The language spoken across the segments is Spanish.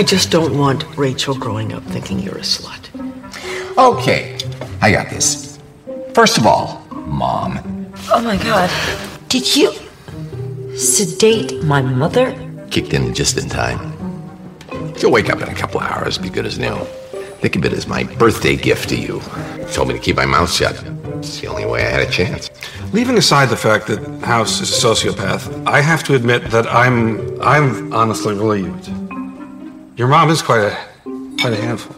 I just don't want Rachel growing up thinking you're a slut. Okay, I got this. First of all, mom. Oh my god. Did you sedate my mother? Kicked in just in time. She'll wake up in a couple of hours, be good as new. Think of it as my birthday gift to you. Told me to keep my mouth shut. It's the only way I had a chance. Leaving aside the fact that House is a sociopath, I have to admit that I'm I'm honestly relieved. Your mom is quite a quite a handful.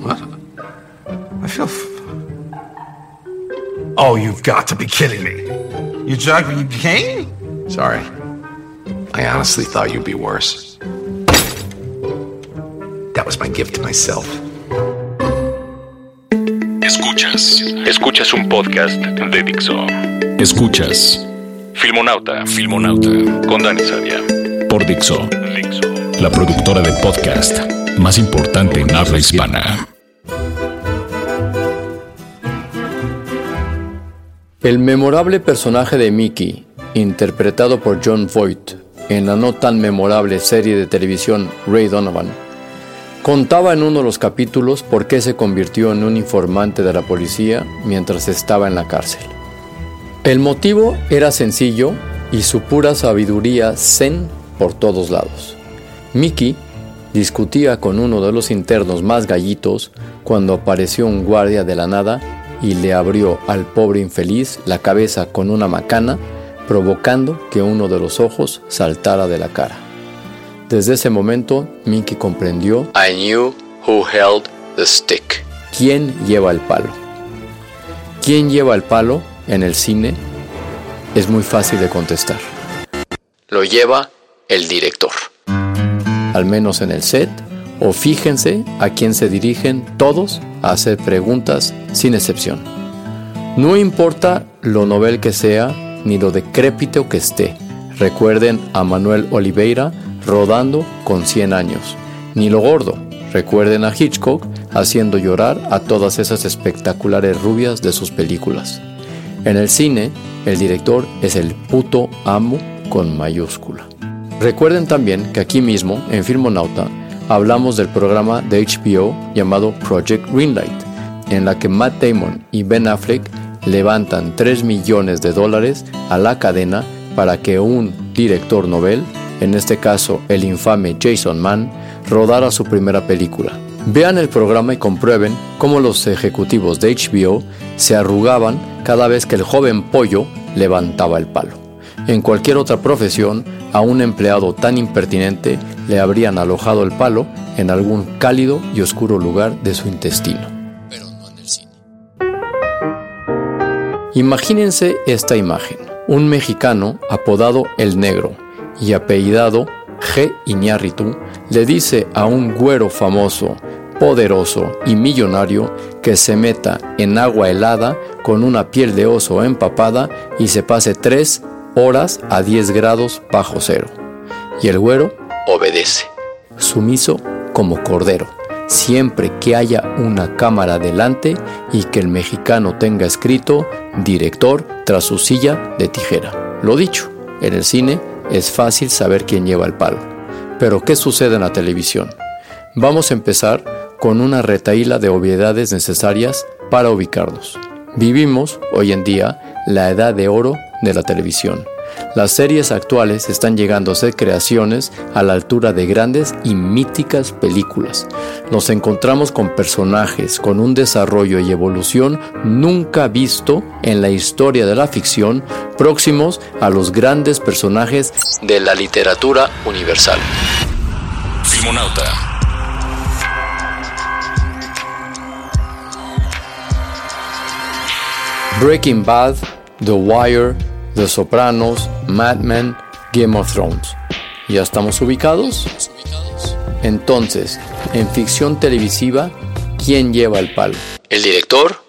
What? I feel. F- oh, you've got to be kidding me! You jug you came? Sorry. I honestly thought you'd be worse. That was my gift to myself. Escuchas. Escuchas un podcast de Dixo. Escuchas. Filmonauta. Filmonauta. Con Dani Sadia. Por Dixo. La productora de podcast más importante en habla hispana. El memorable personaje de Mickey, interpretado por John Voight en la no tan memorable serie de televisión Ray Donovan, contaba en uno de los capítulos por qué se convirtió en un informante de la policía mientras estaba en la cárcel. El motivo era sencillo y su pura sabiduría zen por todos lados. Mickey discutía con uno de los internos más gallitos cuando apareció un guardia de la nada y le abrió al pobre infeliz la cabeza con una macana, provocando que uno de los ojos saltara de la cara. Desde ese momento, Mickey comprendió I knew who held the stick. ¿Quién lleva el palo? ¿Quién lleva el palo en el cine? Es muy fácil de contestar. Lo lleva el director. Al menos en el set, o fíjense a quién se dirigen todos a hacer preguntas sin excepción. No importa lo novel que sea ni lo decrépito que esté. Recuerden a Manuel Oliveira rodando con 100 años. Ni lo gordo. Recuerden a Hitchcock haciendo llorar a todas esas espectaculares rubias de sus películas. En el cine, el director es el puto amo con mayúscula. Recuerden también que aquí mismo, en Filmonauta, hablamos del programa de HBO llamado Project Greenlight, en la que Matt Damon y Ben Affleck levantan 3 millones de dólares a la cadena para que un director novel, en este caso el infame Jason Mann, rodara su primera película. Vean el programa y comprueben cómo los ejecutivos de HBO se arrugaban cada vez que el joven pollo levantaba el palo. En cualquier otra profesión, a un empleado tan impertinente le habrían alojado el palo en algún cálido y oscuro lugar de su intestino. Pero no en el cine. Imagínense esta imagen. Un mexicano apodado El Negro y apellidado G. Iñárritu le dice a un güero famoso, poderoso y millonario que se meta en agua helada con una piel de oso empapada y se pase tres horas a 10 grados bajo cero. Y el güero obedece, sumiso como cordero, siempre que haya una cámara delante y que el mexicano tenga escrito director tras su silla de tijera. Lo dicho, en el cine es fácil saber quién lleva el palo. Pero ¿qué sucede en la televisión? Vamos a empezar con una retaíla de obviedades necesarias para ubicarnos. Vivimos, hoy en día, la edad de oro de la televisión. Las series actuales están llegando a ser creaciones a la altura de grandes y míticas películas. Nos encontramos con personajes con un desarrollo y evolución nunca visto en la historia de la ficción, próximos a los grandes personajes de la literatura universal. Filmonauta. Breaking Bad, The Wire, The Sopranos, Mad Men, Game of Thrones. ¿Ya estamos ubicados? Entonces, en ficción televisiva, ¿quién lleva el palo? ¿El director?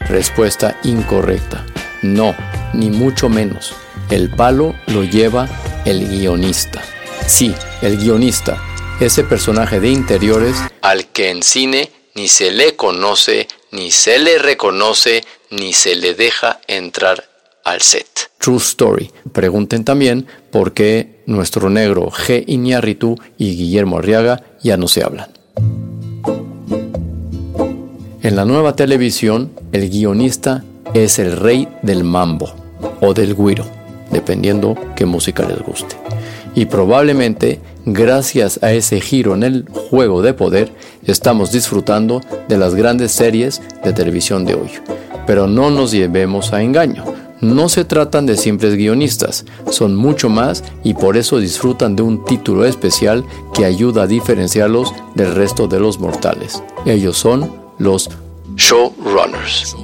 Respuesta incorrecta. No, ni mucho menos. El palo lo lleva el guionista. Sí, el guionista, ese personaje de interiores al que en cine ni se le conoce, ni se le reconoce, ni se le deja entrar al set. True Story. Pregunten también por qué nuestro negro G. Iñárritu y Guillermo Arriaga ya no se hablan. En la nueva televisión, el guionista es el rey del mambo o del guiro, dependiendo qué música les guste. Y probablemente, gracias a ese giro en el juego de poder, estamos disfrutando de las grandes series de televisión de hoy. Pero no nos llevemos a engaño no se tratan de simples guionistas, son mucho más y por eso disfrutan de un título especial que ayuda a diferenciarlos del resto de los mortales. Ellos son los showrunners.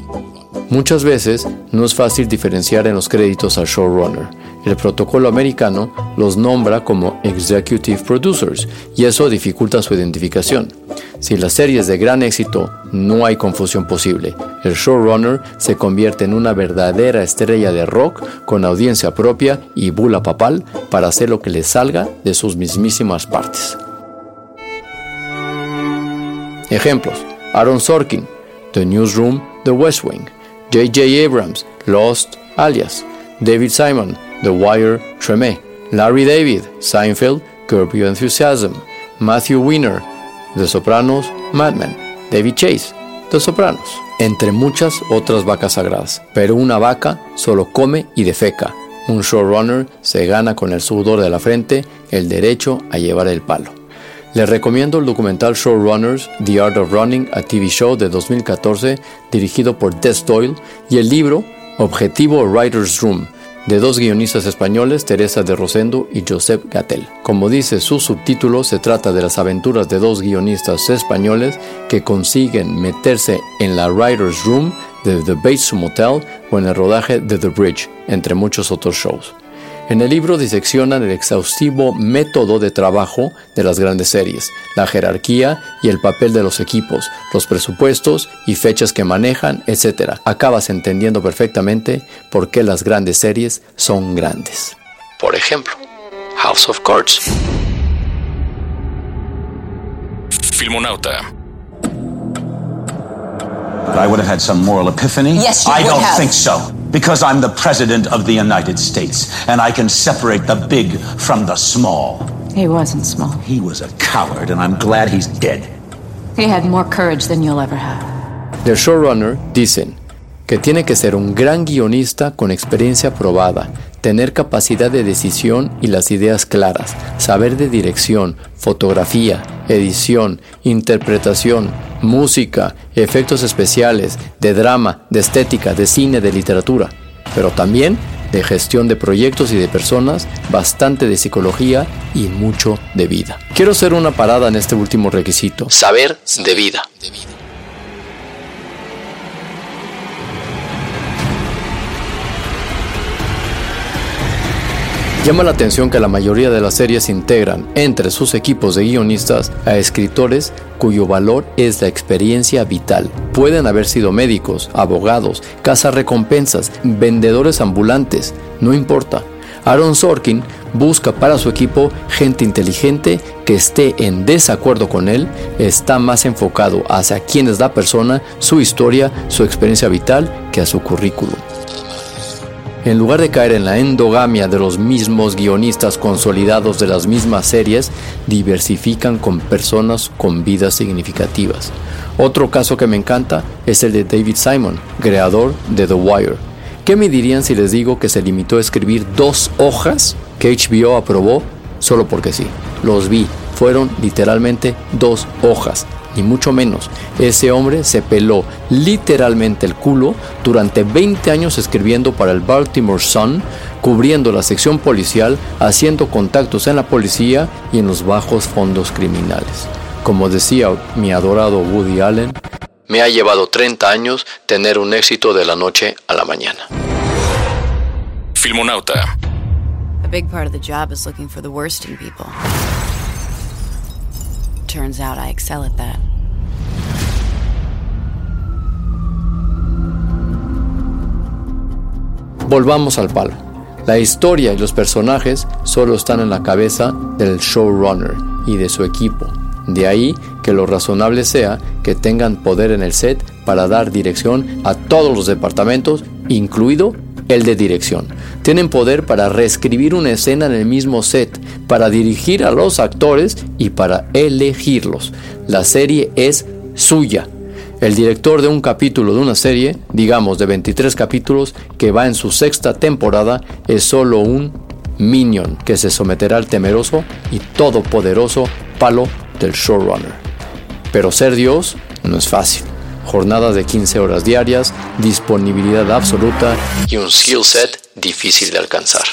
Muchas veces no es fácil diferenciar en los créditos al showrunner. El protocolo americano los nombra como executive producers y eso dificulta su identificación. Si la serie es de gran éxito, no hay confusión posible. El showrunner se convierte en una verdadera estrella de rock con audiencia propia y bula papal para hacer lo que le salga de sus mismísimas partes. Ejemplos: Aaron Sorkin, The Newsroom, The West Wing. J.J. Abrams, Lost, Alias, David Simon, The Wire, Tremé, Larry David, Seinfeld, Curb Your Enthusiasm, Matthew Weiner, The Sopranos, Mad Men, David Chase, The Sopranos, entre muchas otras vacas sagradas. Pero una vaca solo come y defeca. Un showrunner se gana con el sudor de la frente el derecho a llevar el palo. Les recomiendo el documental Showrunners, The Art of Running, a TV show de 2014 dirigido por Des Doyle y el libro Objetivo Writer's Room de dos guionistas españoles, Teresa de Rosendo y Josep Gatel. Como dice su subtítulo, se trata de las aventuras de dos guionistas españoles que consiguen meterse en la Writer's Room de The Bates Motel o en el rodaje de The Bridge, entre muchos otros shows. En el libro diseccionan el exhaustivo método de trabajo de las grandes series, la jerarquía y el papel de los equipos, los presupuestos y fechas que manejan, etc. Acabas entendiendo perfectamente por qué las grandes series son grandes. Por ejemplo, House of Cards. Filmonauta. I would have had some moral epiphany. Yes, you I would don't have. think so. Because I'm the president of the United States, and I can separate the big from the small. He wasn't small. He was a coward, and I'm glad he's dead. He had more courage than you'll ever have. Del showrunner dicen que tiene que ser un gran guionista con experiencia probada, tener capacidad de decisión y las ideas claras, saber de dirección, fotografía, edición, interpretación, música, efectos especiales, de drama, de estética, de cine, de literatura, pero también de gestión de proyectos y de personas, bastante de psicología y mucho de vida. Quiero hacer una parada en este último requisito, saber de vida. Llama la atención que la mayoría de las series integran entre sus equipos de guionistas a escritores cuyo valor es la experiencia vital. Pueden haber sido médicos, abogados, cazarrecompensas, vendedores ambulantes, no importa. Aaron Sorkin busca para su equipo gente inteligente que esté en desacuerdo con él, está más enfocado hacia quién es la persona, su historia, su experiencia vital que a su currículum. En lugar de caer en la endogamia de los mismos guionistas consolidados de las mismas series, diversifican con personas con vidas significativas. Otro caso que me encanta es el de David Simon, creador de The Wire. ¿Qué me dirían si les digo que se limitó a escribir dos hojas que HBO aprobó solo porque sí? Los vi, fueron literalmente dos hojas ni mucho menos. Ese hombre se peló literalmente el culo durante 20 años escribiendo para el Baltimore Sun, cubriendo la sección policial, haciendo contactos en la policía y en los bajos fondos criminales. Como decía mi adorado Woody Allen, me ha llevado 30 años tener un éxito de la noche a la mañana. Filmonauta. big part of the job is looking for the worst in people. Volvamos al palo. La historia y los personajes solo están en la cabeza del showrunner y de su equipo. De ahí que lo razonable sea que tengan poder en el set para dar dirección a todos los departamentos, incluido el de dirección. Tienen poder para reescribir una escena en el mismo set, para dirigir a los actores y para elegirlos. La serie es suya. El director de un capítulo de una serie, digamos de 23 capítulos, que va en su sexta temporada, es solo un minion que se someterá al temeroso y todopoderoso palo del showrunner. Pero ser Dios no es fácil. Jornadas de 15 horas diarias, disponibilidad absoluta y un skill set difícil de alcanzar.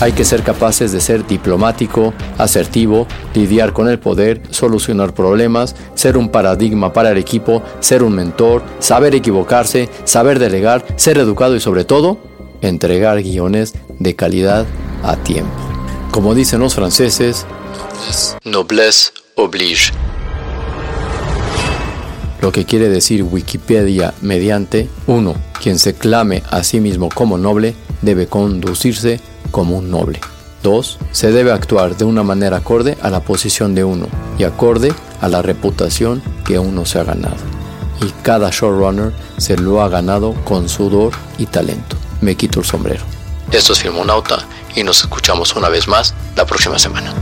Hay que ser capaces de ser diplomático, asertivo, lidiar con el poder, solucionar problemas, ser un paradigma para el equipo, ser un mentor, saber equivocarse, saber delegar, ser educado y sobre todo, entregar guiones de calidad a tiempo. Como dicen los franceses, noblesse oblige. Lo que quiere decir Wikipedia mediante 1. Quien se clame a sí mismo como noble debe conducirse como un noble. 2. Se debe actuar de una manera acorde a la posición de uno y acorde a la reputación que uno se ha ganado. Y cada showrunner se lo ha ganado con sudor y talento. Me quito el sombrero. Esto es Filmonauta y nos escuchamos una vez más la próxima semana.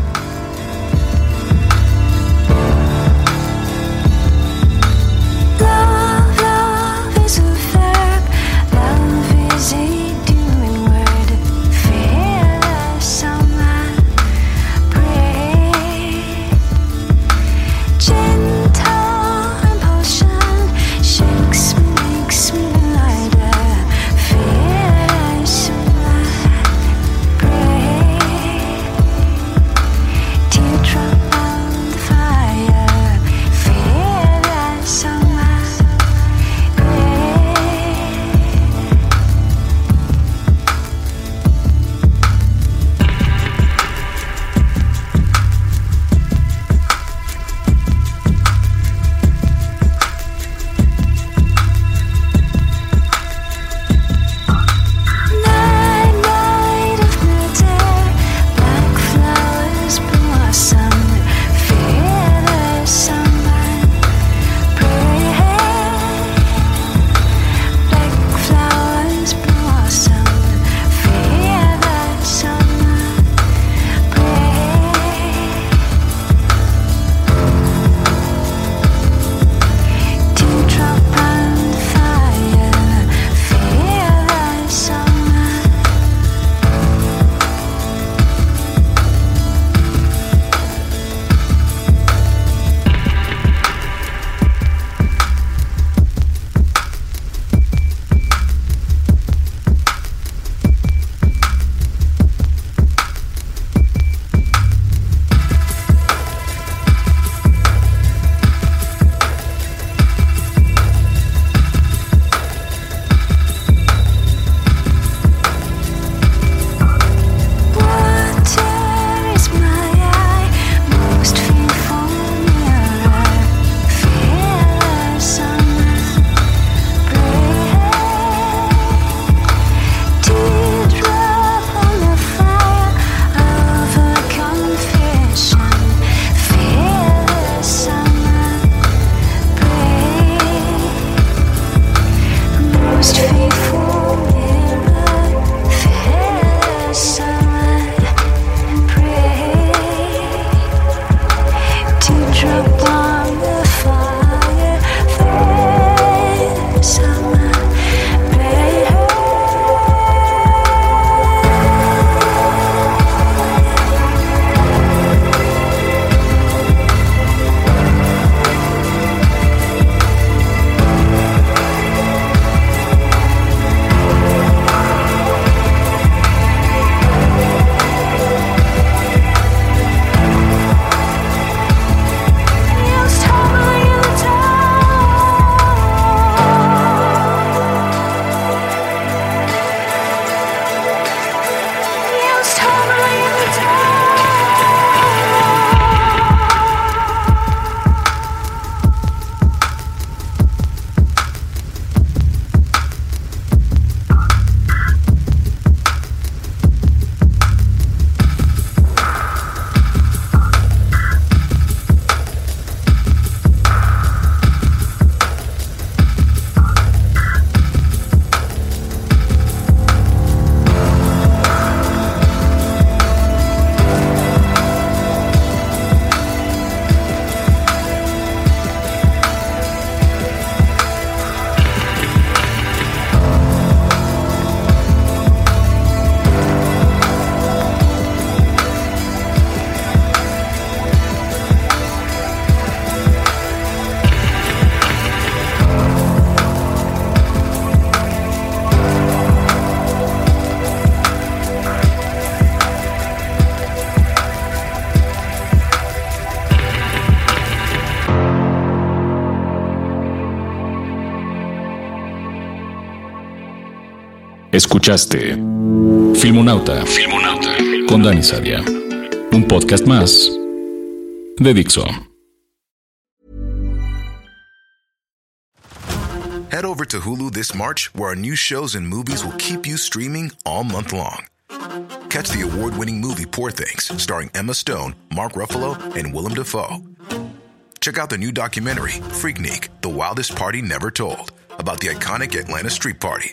Escuchaste Filmonauta, Filmonauta con Dani Sadia. Un podcast más de Dixo. Head over to Hulu this March, where our new shows and movies will keep you streaming all month long. Catch the award-winning movie Poor Things, starring Emma Stone, Mark Ruffalo, and Willem Dafoe. Check out the new documentary, Freaknik, The Wildest Party Never Told, about the iconic Atlanta Street Party.